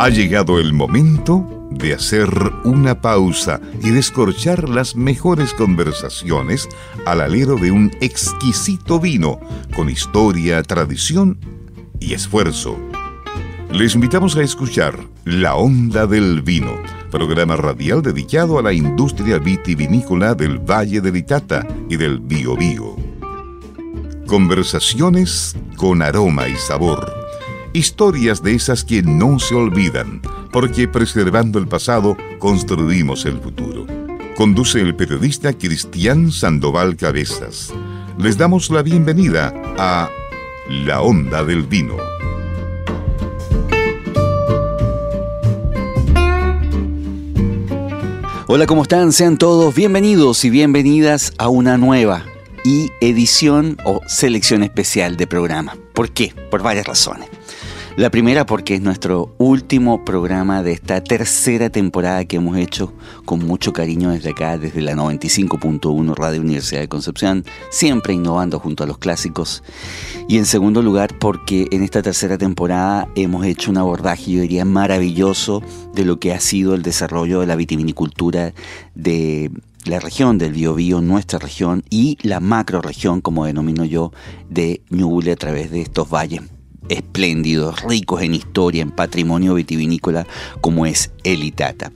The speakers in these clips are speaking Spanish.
Ha llegado el momento de hacer una pausa y descorchar las mejores conversaciones al alero de un exquisito vino con historia, tradición y esfuerzo. Les invitamos a escuchar La Onda del Vino, programa radial dedicado a la industria vitivinícola del Valle del Itata y del Biobío. Conversaciones con aroma y sabor. Historias de esas que no se olvidan, porque preservando el pasado construimos el futuro. Conduce el periodista Cristian Sandoval Cabezas. Les damos la bienvenida a La Onda del Vino. Hola, ¿cómo están? Sean todos bienvenidos y bienvenidas a una nueva y edición o selección especial de programa. ¿Por qué? Por varias razones. La primera porque es nuestro último programa de esta tercera temporada que hemos hecho con mucho cariño desde acá, desde la 95.1 Radio Universidad de Concepción, siempre innovando junto a los clásicos. Y en segundo lugar porque en esta tercera temporada hemos hecho un abordaje, yo diría, maravilloso de lo que ha sido el desarrollo de la vitivinicultura de la región del Biobío, nuestra región, y la macro región, como denomino yo, de Ñuble a través de estos valles espléndidos, ricos en historia, en patrimonio vitivinícola, como es el Itata.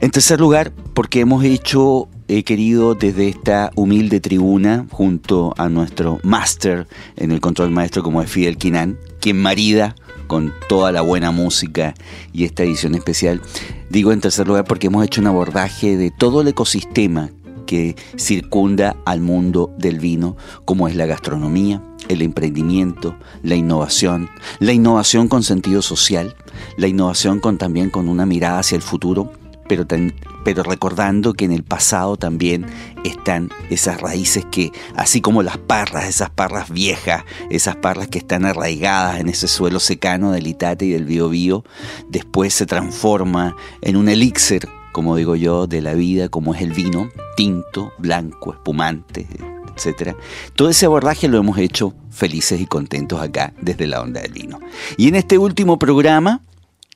En tercer lugar, porque hemos hecho, he querido desde esta humilde tribuna, junto a nuestro máster en el control maestro como es Fidel Quinan, quien marida con toda la buena música y esta edición especial. Digo en tercer lugar porque hemos hecho un abordaje de todo el ecosistema que circunda al mundo del vino, como es la gastronomía, el emprendimiento, la innovación, la innovación con sentido social, la innovación con también con una mirada hacia el futuro, pero, pero recordando que en el pasado también están esas raíces que, así como las parras, esas parras viejas, esas parras que están arraigadas en ese suelo secano del Itate y del Biobío, después se transforma en un elixir como digo yo, de la vida, como es el vino, tinto, blanco, espumante, etc. Todo ese abordaje lo hemos hecho felices y contentos acá desde la onda del vino. Y en este último programa,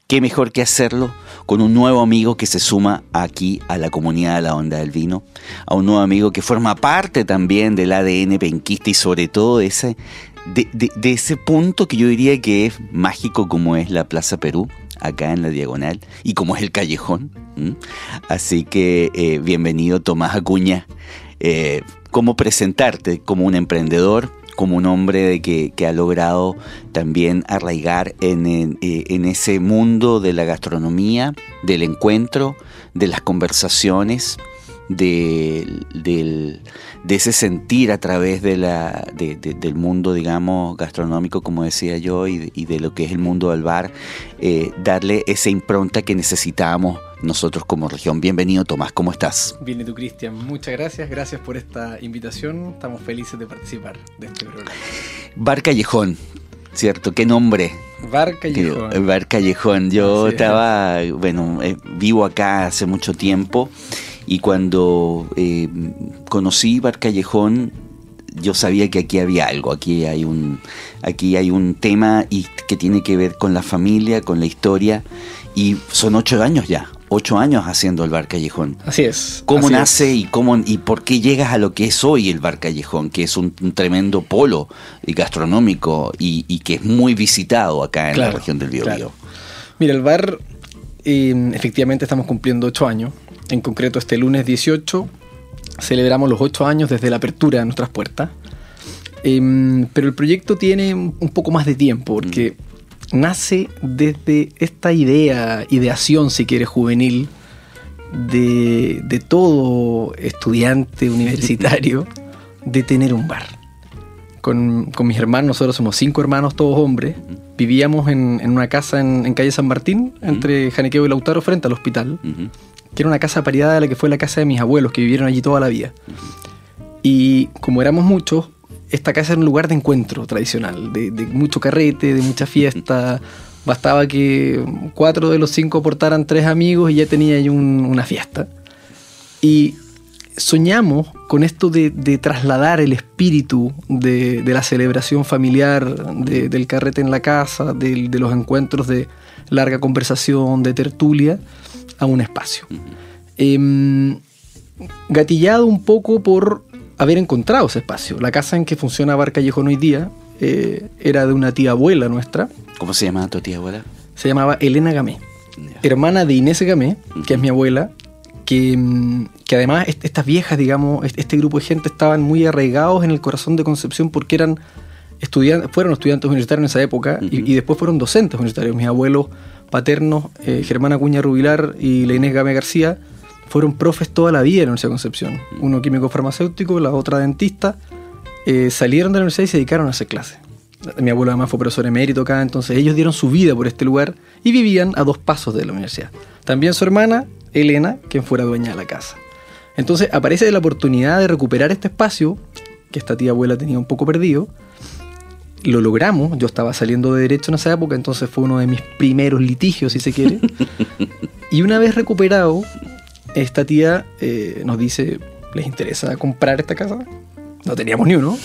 qué mejor que hacerlo con un nuevo amigo que se suma aquí a la comunidad de la onda del vino, a un nuevo amigo que forma parte también del ADN penquista y sobre todo ese, de, de ese punto que yo diría que es mágico como es la Plaza Perú, acá en la diagonal y como es el callejón. Así que eh, bienvenido Tomás Acuña. Eh, ¿Cómo presentarte como un emprendedor? como un hombre de que, ha logrado también arraigar en, en, eh, ese mundo de la gastronomía, del encuentro, de las conversaciones, de, ese sentir a través de la, del mundo, digamos, gastronómico, como decía yo, y, de lo que es el mundo del bar, eh, darle esa impronta que necesitábamos nosotros como región. Bienvenido Tomás, ¿cómo estás? Bien, y tú Cristian, muchas gracias, gracias por esta invitación, estamos felices de participar de este programa. Bar Callejón, ¿cierto? ¿Qué nombre? Bar Callejón. Bar Callejón, yo estaba, bueno, eh, vivo acá hace mucho tiempo y cuando eh, conocí Bar Callejón, yo sabía que aquí había algo, aquí hay un, aquí hay un tema y que tiene que ver con la familia, con la historia, y son ocho años ya, ocho años haciendo el Bar Callejón. Así es. ¿Cómo nace y cómo y por qué llegas a lo que es hoy el Bar Callejón, que es un, tremendo polo gastronómico y, que es muy visitado acá en la región del Biobío? Mira, el bar eh, efectivamente estamos cumpliendo ocho años en concreto este lunes 18 celebramos los 8 años desde la apertura de nuestras puertas. Em, pero el proyecto tiene un poco más de tiempo porque mm. Nace desde esta idea, ideación si quiere, juvenil de, todo estudiante universitario de tener un bar. Con, mis hermanos, nosotros somos cinco hermanos, todos hombres. Vivíamos en, una casa en, calle San Martín, entre Janequeo y Lautaro, frente al hospital que era una casa paridad a la que fue la casa de mis abuelos, que vivieron allí toda la vida. Y como éramos muchos, esta casa era un lugar de encuentro tradicional, de, mucho carrete, de mucha fiesta. Bastaba que cuatro de los cinco aportaran tres amigos y ya tenía ahí una fiesta. Y soñamos con esto de, trasladar el espíritu de, la celebración familiar, del carrete en la casa, de, los encuentros de larga conversación, de tertulia, a un espacio. Em, gatillado un poco por haber encontrado ese espacio. La casa en que funciona Bar Callejón hoy día eh, era de una tía abuela nuestra. ¿Cómo se llamaba tu tía abuela? Se llamaba Elena Gamé, hermana de Inés Gamé, que es mi abuela, que, mm, que, además estas viejas, digamos, este grupo de gente estaban muy arraigados en el corazón de Concepción porque eran estudiantes, fueron estudiantes universitarios en esa época y, después fueron docentes universitarios. Mis abuelos paternos, eh, Germán Acuña Rubilar y la Inés Gamé García, fueron profes toda la vida en la Universidad de Concepción. Uno químico farmacéutico, la otra dentista. Eh, salieron de la universidad y se dedicaron a hacer clases. Mi abuelo además fue profesor emérito acá, entonces ellos dieron su vida por este lugar y vivían a dos pasos de la universidad. También su hermana, Elena, quien fuera dueña de la casa. Entonces aparece la oportunidad de recuperar este espacio que esta tía abuela tenía un poco perdido. Lo logramos, yo estaba saliendo de derecho en esa época, entonces fue uno de mis primeros litigios, si se quiere. y una vez recuperado, esta tía eh, nos dice, ¿les interesa comprar esta casa? No teníamos ni uno.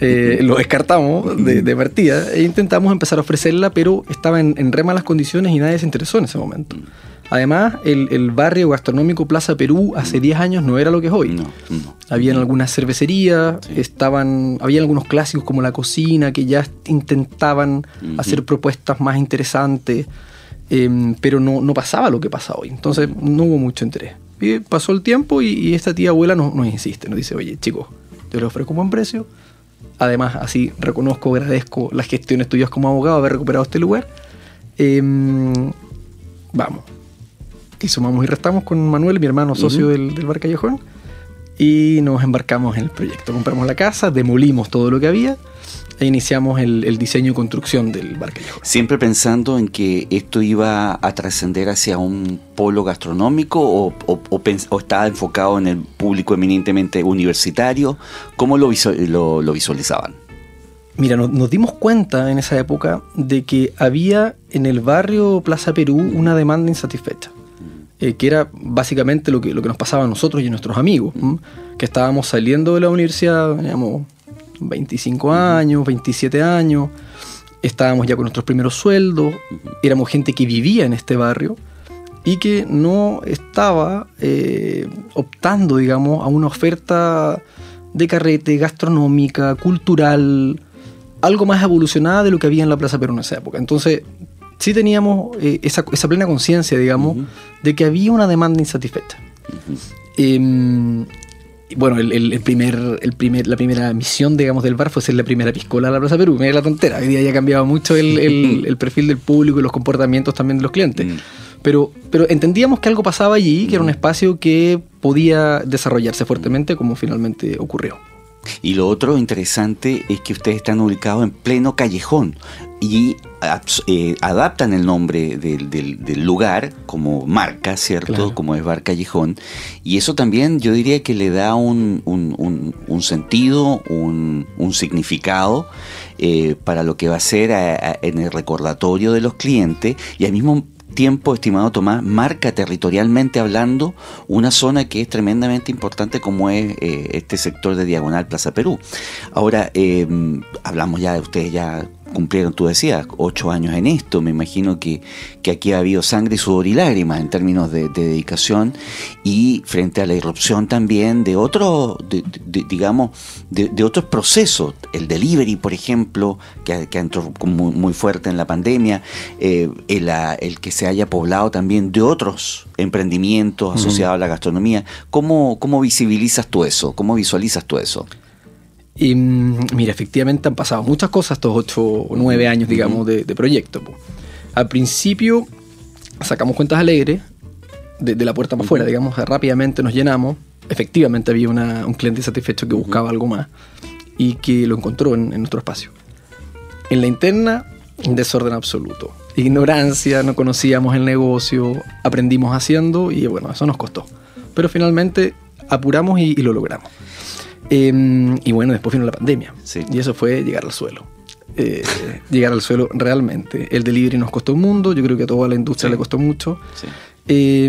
Eh, lo descartamos de, partida e intentamos empezar a ofrecerla, pero estaba en, en re malas condiciones y nadie se interesó en ese momento. Además, el, barrio gastronómico Plaza Perú hace 10 años no era lo que es hoy. No, Habían algunas cervecerías, estaban, había algunos clásicos como la cocina que ya intentaban hacer propuestas más interesantes, em, pero no, no, pasaba lo que pasa hoy. Entonces no hubo mucho interés. Y pasó el tiempo y, esta tía abuela nos, nos, insiste, nos dice, oye chicos, yo les ofrezco un buen precio. Además, así reconozco, agradezco las gestiones tuyas como abogado, haber recuperado este lugar. Em, vamos, y sumamos y restamos con Manuel, mi hermano socio del, del, Bar Callejón, y nos embarcamos en el proyecto. Compramos la casa, demolimos todo lo que había e iniciamos el, diseño y construcción del Bar Callejón. Siempre pensando en que esto iba a trascender hacia un polo gastronómico o, o, estaba enfocado en el público eminentemente universitario. ¿Cómo lo, lo, visualizaban? Mira, nos, dimos cuenta en esa época de que había en el barrio Plaza Perú una demanda insatisfecha. Eh, que era básicamente lo que, lo que nos pasaba a nosotros y a nuestros amigos, que estábamos saliendo de la universidad, digamos, 25 años, 27 años, estábamos ya con nuestros primeros sueldos, éramos gente que vivía en este barrio y que no estaba eh, optando, digamos, a una oferta de carrete gastronómica, cultural, algo más evolucionada de lo que había en la Plaza Perú en esa época. Entonces sí teníamos eh, esa, plena conciencia, digamos, de que había una demanda insatisfecha. Bueno, el, primer, el primer, la primera misión, digamos, del bar fue ser la primera piscola a la Plaza Perú. Mira la tontera. Hoy día ya cambiado mucho el, perfil del público y los comportamientos también de los clientes. Mm. Pero, pero entendíamos que algo pasaba allí, que era un espacio que podía desarrollarse fuertemente, como finalmente ocurrió. Y lo otro interesante es que ustedes están ubicados en pleno callejón y eh, adaptan el nombre del, lugar como marca, ¿cierto? Como es Bar Callejón. Y eso también yo diría que le da un, sentido, un, significado eh, para lo que va a ser en el recordatorio de los clientes y al mismo tiempo, estimado Tomás, marca territorialmente hablando una zona que es tremendamente importante como es eh, este sector de Diagonal Plaza Perú. Ahora, hablamos ya de ustedes ya cumplieron, tú decías, ocho años en esto. Me imagino que, que aquí ha habido sangre, sudor y lágrimas en términos de, dedicación y frente a la irrupción también de otros, digamos, de, otros procesos. El delivery, por ejemplo, que, que entró muy, muy, fuerte en la pandemia, eh, el, que se haya poblado también de otros emprendimientos asociados a la gastronomía. ¿Cómo, ¿Cómo visibilizas tú eso? ¿Cómo visualizas tú eso? Y mm, mira, efectivamente han pasado muchas cosas estos ocho o nueve años, digamos, de, proyecto. Al principio sacamos cuentas alegres, de, la puerta para afuera, digamos, rápidamente nos llenamos. Efectivamente había un cliente satisfecho que buscaba algo más y que lo encontró en, nuestro espacio. En la interna, desorden absoluto. Ignorancia, no conocíamos el negocio, aprendimos haciendo y bueno, eso nos costó. Pero finalmente apuramos y lo logramos. Em, y bueno, después vino la pandemia. Y eso fue llegar al suelo. Eh, llegar al suelo realmente. El delivery nos costó un mundo, yo creo que a toda la industria le costó mucho. Eh,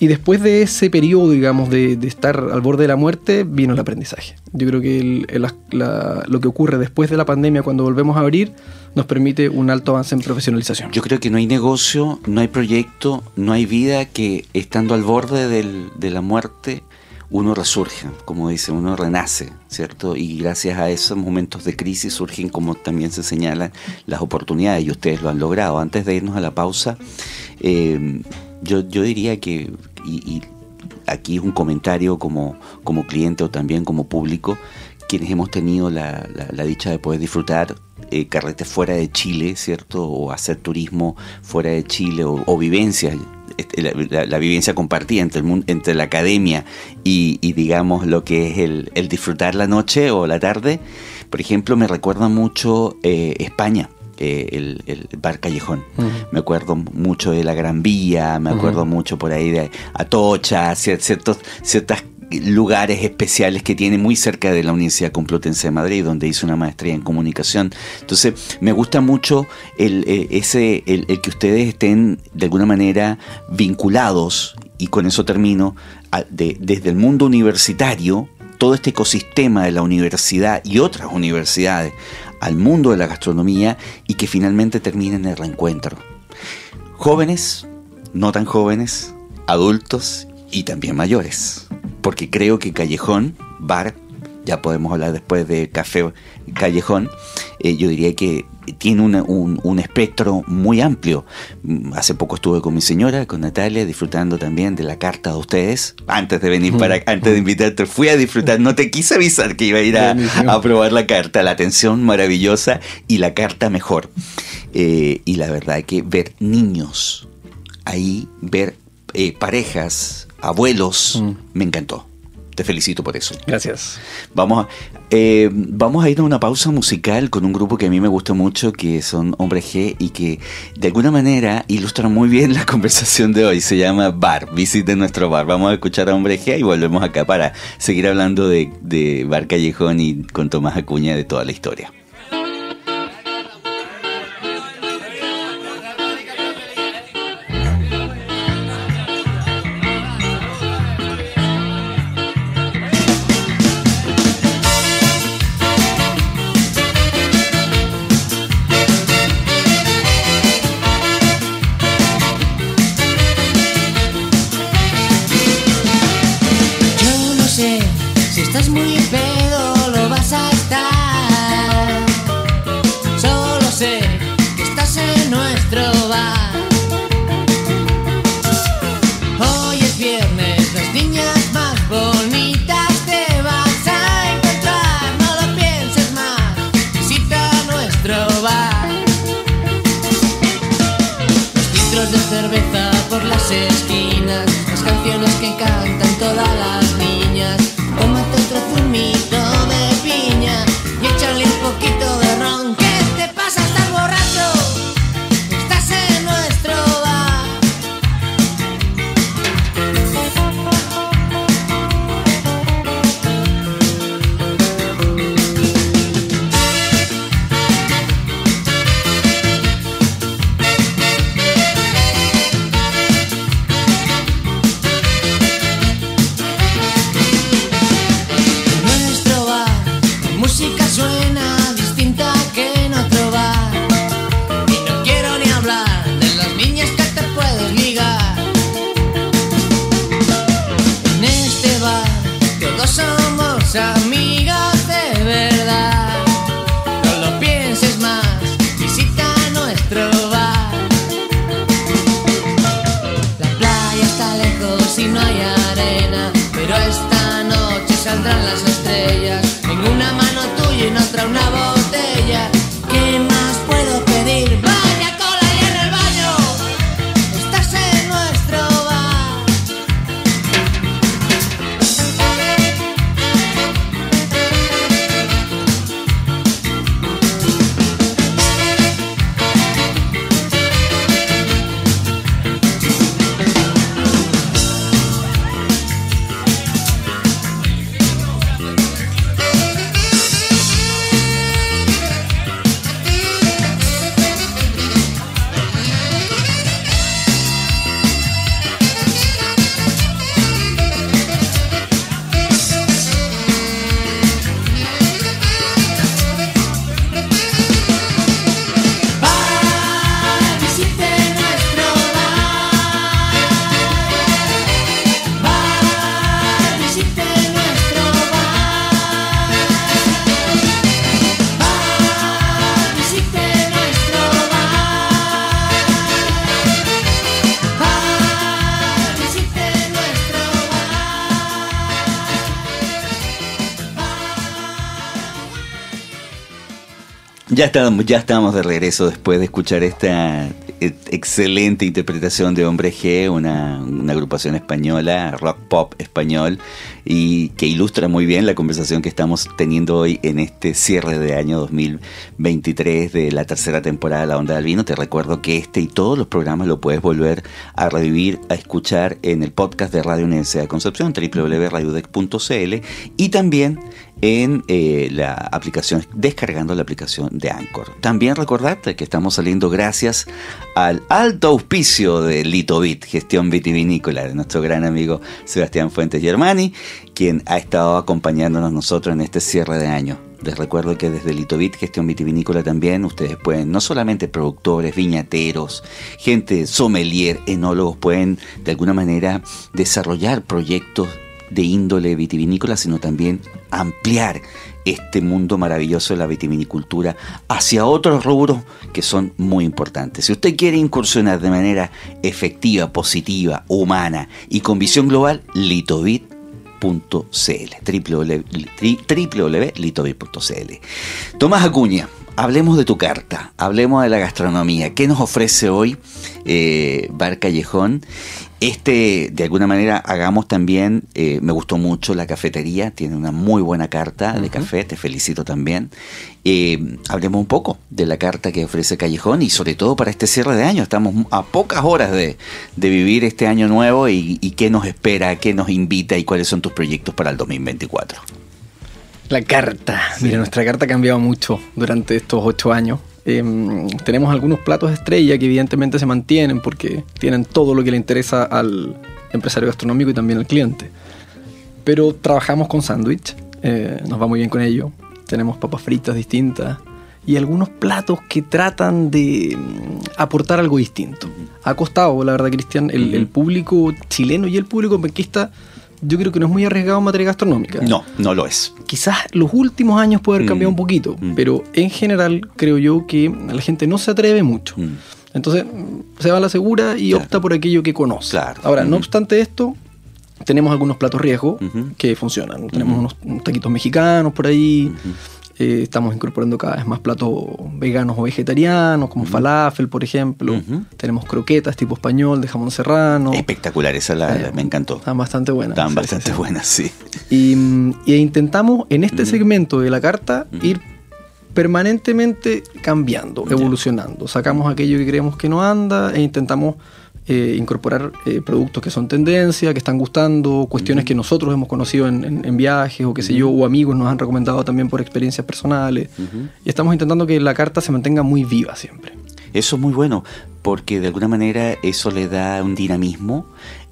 y después de ese periodo, digamos, de, estar al borde de la muerte, vino el aprendizaje. Yo creo que lo que ocurre después de la pandemia, cuando volvemos a abrir, nos permite un alto avance en profesionalización. Yo creo que no hay negocio, no hay proyecto, no hay vida que estando al borde de la muerte uno resurge, como dice, uno renace, ¿cierto? Y gracias a esos momentos de crisis surgen, como también se señalan, las oportunidades y ustedes lo han logrado. Antes de irnos a la pausa, eh, yo, diría que, y, aquí es un comentario como, como cliente o también como público, quienes hemos tenido la, dicha de poder disfrutar eh, carretes fuera de Chile, ¿cierto? O hacer turismo fuera de Chile o, vivencias. Este, la, vivencia compartida entre, el entre la academia y, digamos lo que es el, disfrutar la noche o la tarde, por ejemplo, me recuerda mucho eh, España. Eh, el, bar Callejón. Me acuerdo mucho de la Gran Vía, me acuerdo mucho por ahí de Atocha, ciertos, ciertos lugares especiales que tiene muy cerca de la Universidad Complutense de Madrid, donde hice una maestría en comunicación. Entonces, me gusta mucho el, eh, ese, el, que ustedes estén de alguna manera vinculados, y con eso termino, desde el mundo universitario, todo este ecosistema de la universidad y otras universidades al mundo de la gastronomía y que finalmente termine en el reencuentro. Jóvenes, no tan jóvenes, adultos y también mayores. Porque creo que Callejón, bar, ya podemos hablar después de Café Callejón, eh, yo diría que tiene un, espectro muy amplio. Mm, hace poco estuve con mi señora, con Natalia, disfrutando también de la carta de ustedes. Antes de venir para antes de invitarte, fui a disfrutar. No te quise avisar que iba a ir a, probar la carta. La atención maravillosa y la carta mejor. Eh, y la verdad que ver niños ahí, ver eh, parejas, abuelos, mm. me encantó. Te felicito por eso. Gracias. Vamos a, eh, vamos a ir a una pausa musical con un grupo que a mí me gusta mucho, que son Hombre G y que de alguna manera ilustran muy bien la conversación de hoy. Se llama Bar, visite nuestro bar. Vamos a escuchar a Hombre G y volvemos acá para seguir hablando de, de Bar Callejón y con Tomás Acuña de toda la historia. muy bello. Ya estamos, ya estamos de regreso después de escuchar esta eh, excelente interpretación de Hombre G, una, agrupación española, rock pop español, y que ilustra muy bien la conversación que estamos teniendo hoy en este cierre de año 2023 de la tercera temporada de La Onda del Vino. Te recuerdo que este y todos los programas lo puedes volver a revivir, a escuchar en el podcast de Radio Universidad de Concepción, www.radiodec.cl, y también en eh, la aplicación, descargando la aplicación de Anchor. También recordarte que estamos saliendo gracias al alto auspicio de Litovit, gestión vitivinícola, de nuestro gran amigo Sebastián Fuentes Germani, quien ha estado acompañándonos nosotros en este cierre de año. Les recuerdo que desde Litovit, gestión vitivinícola también, ustedes pueden, no solamente productores, viñateros, gente sommelier, enólogos, pueden de alguna manera desarrollar proyectos de índole vitivinícola, sino también ampliar este mundo maravilloso de la vitivinicultura hacia otros rubros que son muy importantes. Si usted quiere incursionar de manera efectiva, positiva, humana y con visión global, litovit.cl www.litovit.cl Tomás Acuña, hablemos de tu carta, hablemos de la gastronomía. ¿Qué nos ofrece hoy eh, Bar Callejón? Este, de alguna manera, hagamos también, eh, me gustó mucho la cafetería, tiene una muy buena carta de café, te felicito también. Eh, hablemos un poco de la carta que ofrece Callejón y sobre todo para este cierre de año. Estamos a pocas horas de, vivir este año nuevo y, y qué nos espera, qué nos invita y cuáles son tus proyectos para el 2024. La carta. Mira, nuestra carta ha cambiado mucho durante estos ocho años. Em, tenemos algunos platos estrella que evidentemente se mantienen porque tienen todo lo que le interesa al empresario gastronómico y también al cliente. Pero trabajamos con sándwich, eh, nos va muy bien con ello. Tenemos papas fritas distintas y algunos platos que tratan de mm, aportar algo distinto. Ha costado, la verdad, Cristian, el, el público chileno y el público penquista yo creo que no es muy arriesgado en materia gastronómica. No, no lo es. Quizás los últimos años puede haber cambiado mm, un poquito, mm. pero en general creo yo que la gente no se atreve mucho. Mm. Entonces se va a la segura y opta por aquello que conoce. Ahora, no obstante esto, tenemos algunos platos riesgos que funcionan. Tenemos unos, taquitos mexicanos por ahí. Eh, estamos incorporando cada vez más platos veganos o vegetarianos, como falafel, por ejemplo. Tenemos croquetas tipo español de jamón serrano. Espectacular, esa la, eh, me encantó. Están bastante buenas. Están bastante buenas, sí. Y, intentamos en este segmento de la carta ir permanentemente cambiando, evolucionando. Sacamos aquello que creemos que no anda e intentamos eh, incorporar eh, productos que son tendencia, que están gustando, cuestiones que nosotros hemos conocido en, viajes o qué sé yo, o amigos nos han recomendado también por experiencias personales. Y estamos intentando que la carta se mantenga muy viva siempre. Eso es muy bueno, porque de alguna manera eso le da un dinamismo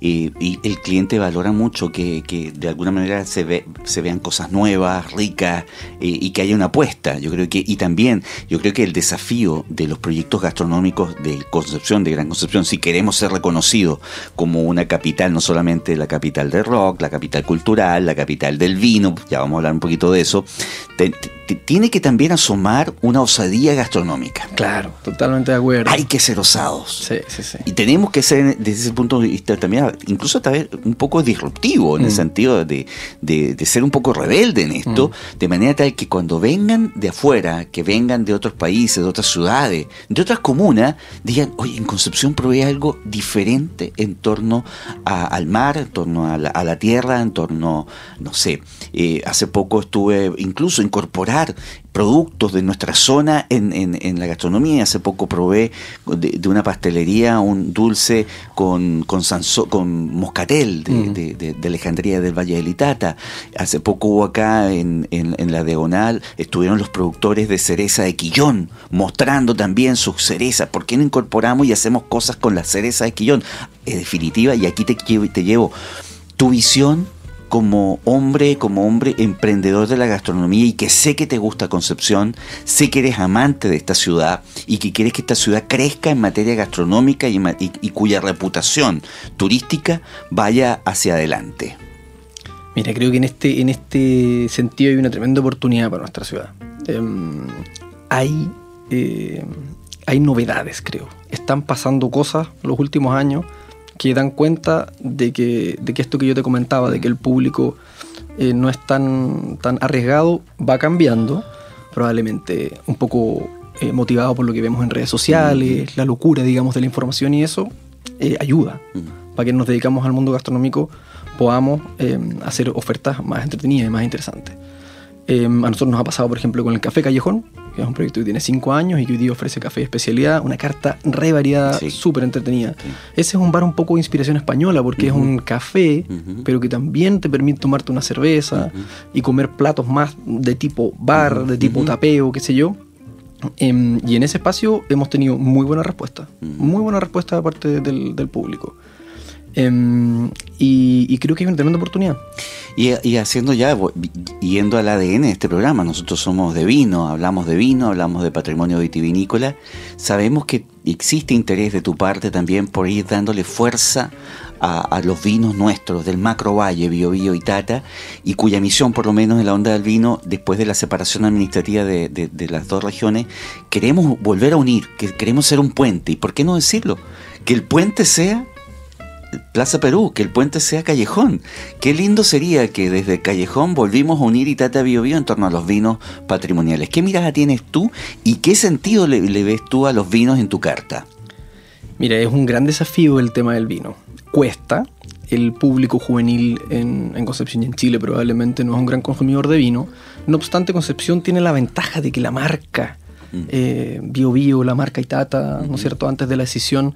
y el cliente valora mucho que, de alguna manera se, ve, se vean cosas nuevas, ricas y que haya una apuesta. Yo creo que, y también, yo creo que el desafío de los proyectos gastronómicos de Concepción, de Gran Concepción, si queremos ser reconocidos como una capital, no solamente la capital del rock, la capital cultural, la capital del vino, ya vamos a hablar un poquito de eso, tiene que también asomar una osadía gastronómica. Claro, totalmente de acuerdo. Hay que ser osados. Sí, sí, sí. Y tenemos que ser, desde ese punto de vista, también incluso tal vez un poco disruptivo en el mm. sentido de, ser un poco rebelde en esto, mm. de manera tal que cuando vengan de afuera, que vengan de otros países, de otras ciudades, de otras comunas, digan, oye, en Concepción probé algo diferente en torno al mar, en torno a la, tierra, en torno, no sé, eh, hace poco estuve incluso incorporar productos de nuestra zona en, en, la gastronomía. Hace poco probé de, una pastelería un dulce con, con, con moscatel de, de, Alejandría del Valle de Litata. Hace poco hubo acá en, en, la Diagonal, estuvieron los productores de cereza de Quillón, mostrando también sus cerezas. ¿Por qué no incorporamos y hacemos cosas con la cereza de Quillón? En definitiva, y aquí te, te llevo tu visión como hombre, como hombre emprendedor de la gastronomía y que sé que te gusta Concepción, sé que eres amante de esta ciudad y que quieres que esta ciudad crezca en materia gastronómica y, cuya reputación turística vaya hacia adelante. Mira, creo que en este, en este sentido hay una tremenda oportunidad para nuestra ciudad. Em, hay, eh, hay novedades, creo. Están pasando cosas los últimos años que dan cuenta de que, de que esto que yo te comentaba, de que el público eh, no es tan, tan arriesgado, va cambiando. probablemente un poco eh, motivado por lo que vemos en redes sociales, la locura, digamos, de la información y eso eh, ayuda para que nos dedicamos al mundo gastronómico podamos hacer ofertas más entretenidas y más interesantes. a nosotros nos ha pasado, por ejemplo, con el Café Callejón, que es un proyecto que tiene 5 años y que hoy día ofrece café de especialidad, una carta re variada, súper entretenida. Ese es un bar un poco de inspiración española porque es un café, pero que también te permite tomarte una cerveza y comer platos más de tipo bar, de tipo tapeo, qué sé yo. Em, y en ese espacio hemos tenido muy buena respuesta, muy buena respuesta de parte del, público. Em, y, creo que hay una tremenda oportunidad. Y, haciendo ya, yendo al ADN de este programa, nosotros somos de vino, hablamos de vino, hablamos de patrimonio vitivinícola, sabemos que existe interés de tu parte también por ir dándole fuerza a, los vinos nuestros del macro valle, Biobío y Tata, y cuya misión, por lo menos en la onda del vino, después de la separación administrativa de, las dos regiones, queremos volver a unir, que queremos ser un puente. ¿Y por qué no decirlo? Que el puente sea Plaza Perú, que el puente sea Callejón. Qué lindo sería que desde Callejón volvimos a unir Itata Bio Bio en torno a los vinos patrimoniales. ¿Qué mirada tienes tú y qué sentido le, le ves tú a los vinos en tu carta? Mira, es un gran desafío el tema del vino cuesta. El público juvenil en, Concepción y en Chile probablemente no es un gran consumidor de vino. No obstante, Concepción tiene la ventaja de que la marca mm. eh, Bio Bio, la marca Itata, ¿no es cierto?, antes de la decisión,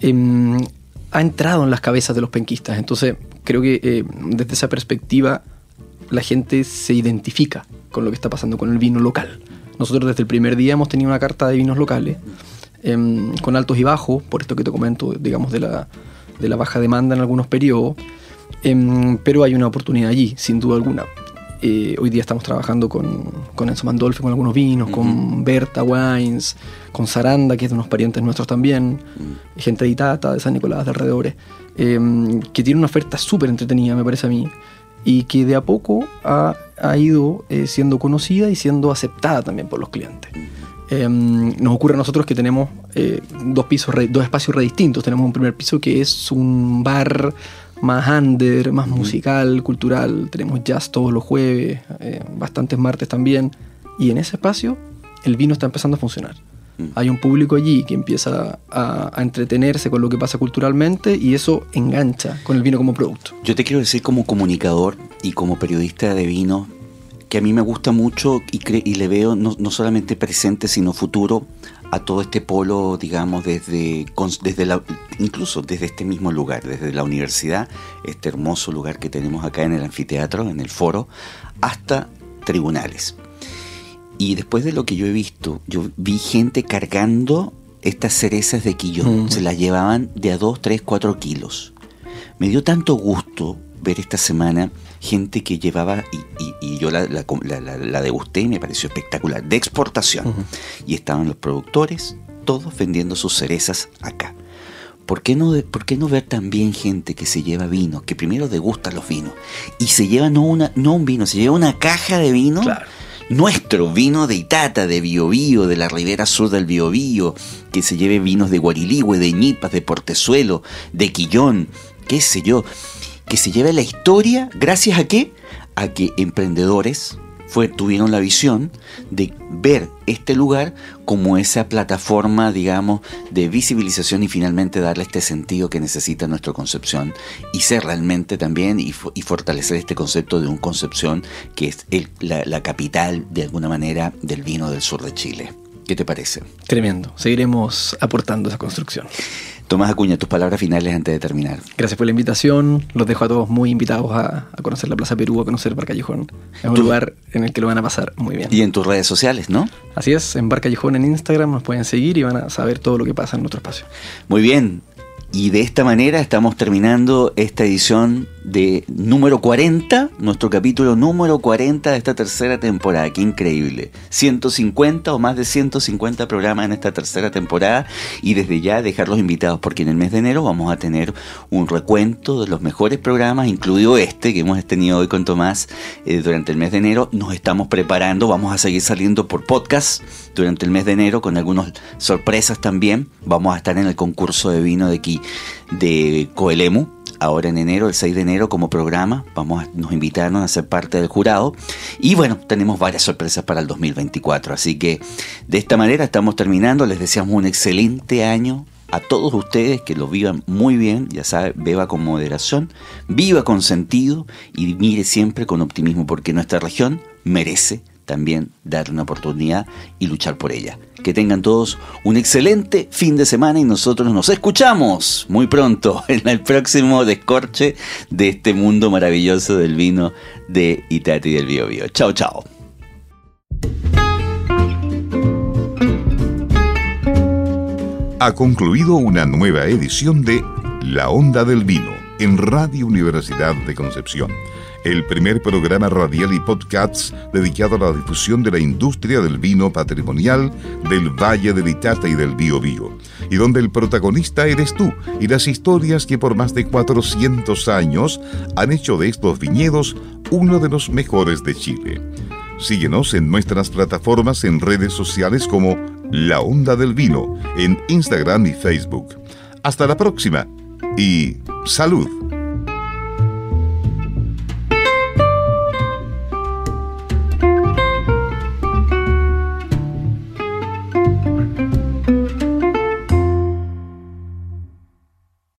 em, ha entrado en las cabezas de los penquistas. Entonces, creo que eh, desde esa perspectiva la gente se identifica con lo que está pasando con el vino local. Nosotros desde el primer día hemos tenido una carta de vinos locales, em, con altos y bajos, por esto que te comento, digamos, de la, de la baja demanda en algunos periodos, em, pero hay una oportunidad allí, sin duda alguna. Eh, hoy día estamos trabajando con, con Enzo Mandolfi, con algunos vinos, con Berta Wines, con Saranda, que es de unos parientes nuestros también, gente de Itata, de San Nicolás, de alrededores, em, que tiene una oferta súper entretenida, me parece a mí, y que de a poco ha, ha ido eh, siendo conocida y siendo aceptada también por los clientes. Em, nos ocurre a nosotros que tenemos eh, dos pisos, dos espacios re distintos. Tenemos un primer piso que es un bar más under, más musical, cultural. Tenemos jazz todos los jueves, eh, bastantes martes también. Y en ese espacio el vino está empezando a funcionar. Hay un público allí que empieza a, a, entretenerse con lo que pasa culturalmente y eso engancha con el vino como producto. Yo te quiero decir como comunicador y como periodista de vino, que a mí me gusta mucho y, y le veo no, solamente presente, sino futuro a todo este polo, digamos, desde, desde la, incluso desde este mismo lugar, desde la universidad, este hermoso lugar que tenemos acá en el anfiteatro, en el foro, hasta tribunales. Y después de lo que yo he visto, yo vi gente cargando estas cerezas de quillón, se las llevaban de a 2, 3, 4 kilos. Me dio tanto gusto ver esta semana gente que llevaba, y, yo la, la, degusté y me pareció espectacular, de exportación. Y estaban los productores, todos vendiendo sus cerezas acá. ¿Por qué, no, ¿Por qué no ver también gente que se lleva vino, que primero degusta los vinos, y se lleva no, una, no un vino, se lleva una caja de vino? nuestro vino de Itata, de Biobío, de la ribera sur del Biobío, que se lleve vinos de Guariligüe, de Ñipas, de Portezuelo, de Quillón, qué sé yo que se lleve la historia gracias a qué? A que emprendedores tuvieron la visión de ver este lugar como esa plataforma, digamos, de visibilización y finalmente darle este sentido que necesita nuestra Concepción y ser realmente también y, fortalecer este concepto de un Concepción que es la, la capital de alguna manera del vino del sur de Chile. ¿Qué te parece? Tremendo. Seguiremos aportando esa construcción. Tomás Acuña, tus palabras finales antes de terminar. Gracias por la invitación. Los dejo a todos muy invitados a, conocer la Plaza Perú, a conocer Bar Callejón. Es un lugar en el que lo van a pasar muy bien. Y en tus redes sociales, ¿no? Así es, en Bar Callejón en Instagram nos pueden seguir y van a saber todo lo que pasa en nuestro espacio. Muy bien. Y de esta manera estamos terminando esta edición de número 40, nuestro capítulo número 40 de esta tercera temporada. Qué increíble. 150 o más de 150 programas en esta tercera temporada y desde ya dejarlos invitados porque en el mes de enero vamos a tener un recuento de los mejores programas, incluido este que hemos tenido hoy con Tomás eh, durante el mes de enero. Nos estamos preparando, vamos a seguir saliendo por podcast durante el mes de enero con algunas sorpresas también. Vamos a estar en el concurso de vino de aquí de Coelemu ahora en enero, el 6 de enero, como programa. Vamos a, nos invitaron a ser parte del jurado. Y bueno, tenemos varias sorpresas para el 2024. Así que de esta manera estamos terminando. Les deseamos un excelente año a todos ustedes que lo vivan muy bien, ya sabe, beba con moderación, viva con sentido y mire siempre con optimismo porque nuestra región merece también darle una oportunidad y luchar por ella. Que tengan todos un excelente fin de semana y nosotros nos escuchamos muy pronto en el próximo descorche de este mundo maravilloso del vino de Itati del Bio Bio. Chao, chao. Ha concluido una nueva edición de La Onda del Vino en Radio Universidad de Concepción, el primer programa radial y podcast dedicado a la difusión de la industria del vino patrimonial del Valle del Itata y del Bío Bío, y donde el protagonista eres tú y las historias que por más de 400 años han hecho de estos viñedos uno de los mejores de Chile. Síguenos en nuestras plataformas en redes sociales como La Onda del Vino en Instagram y Facebook. Hasta la próxima y salud.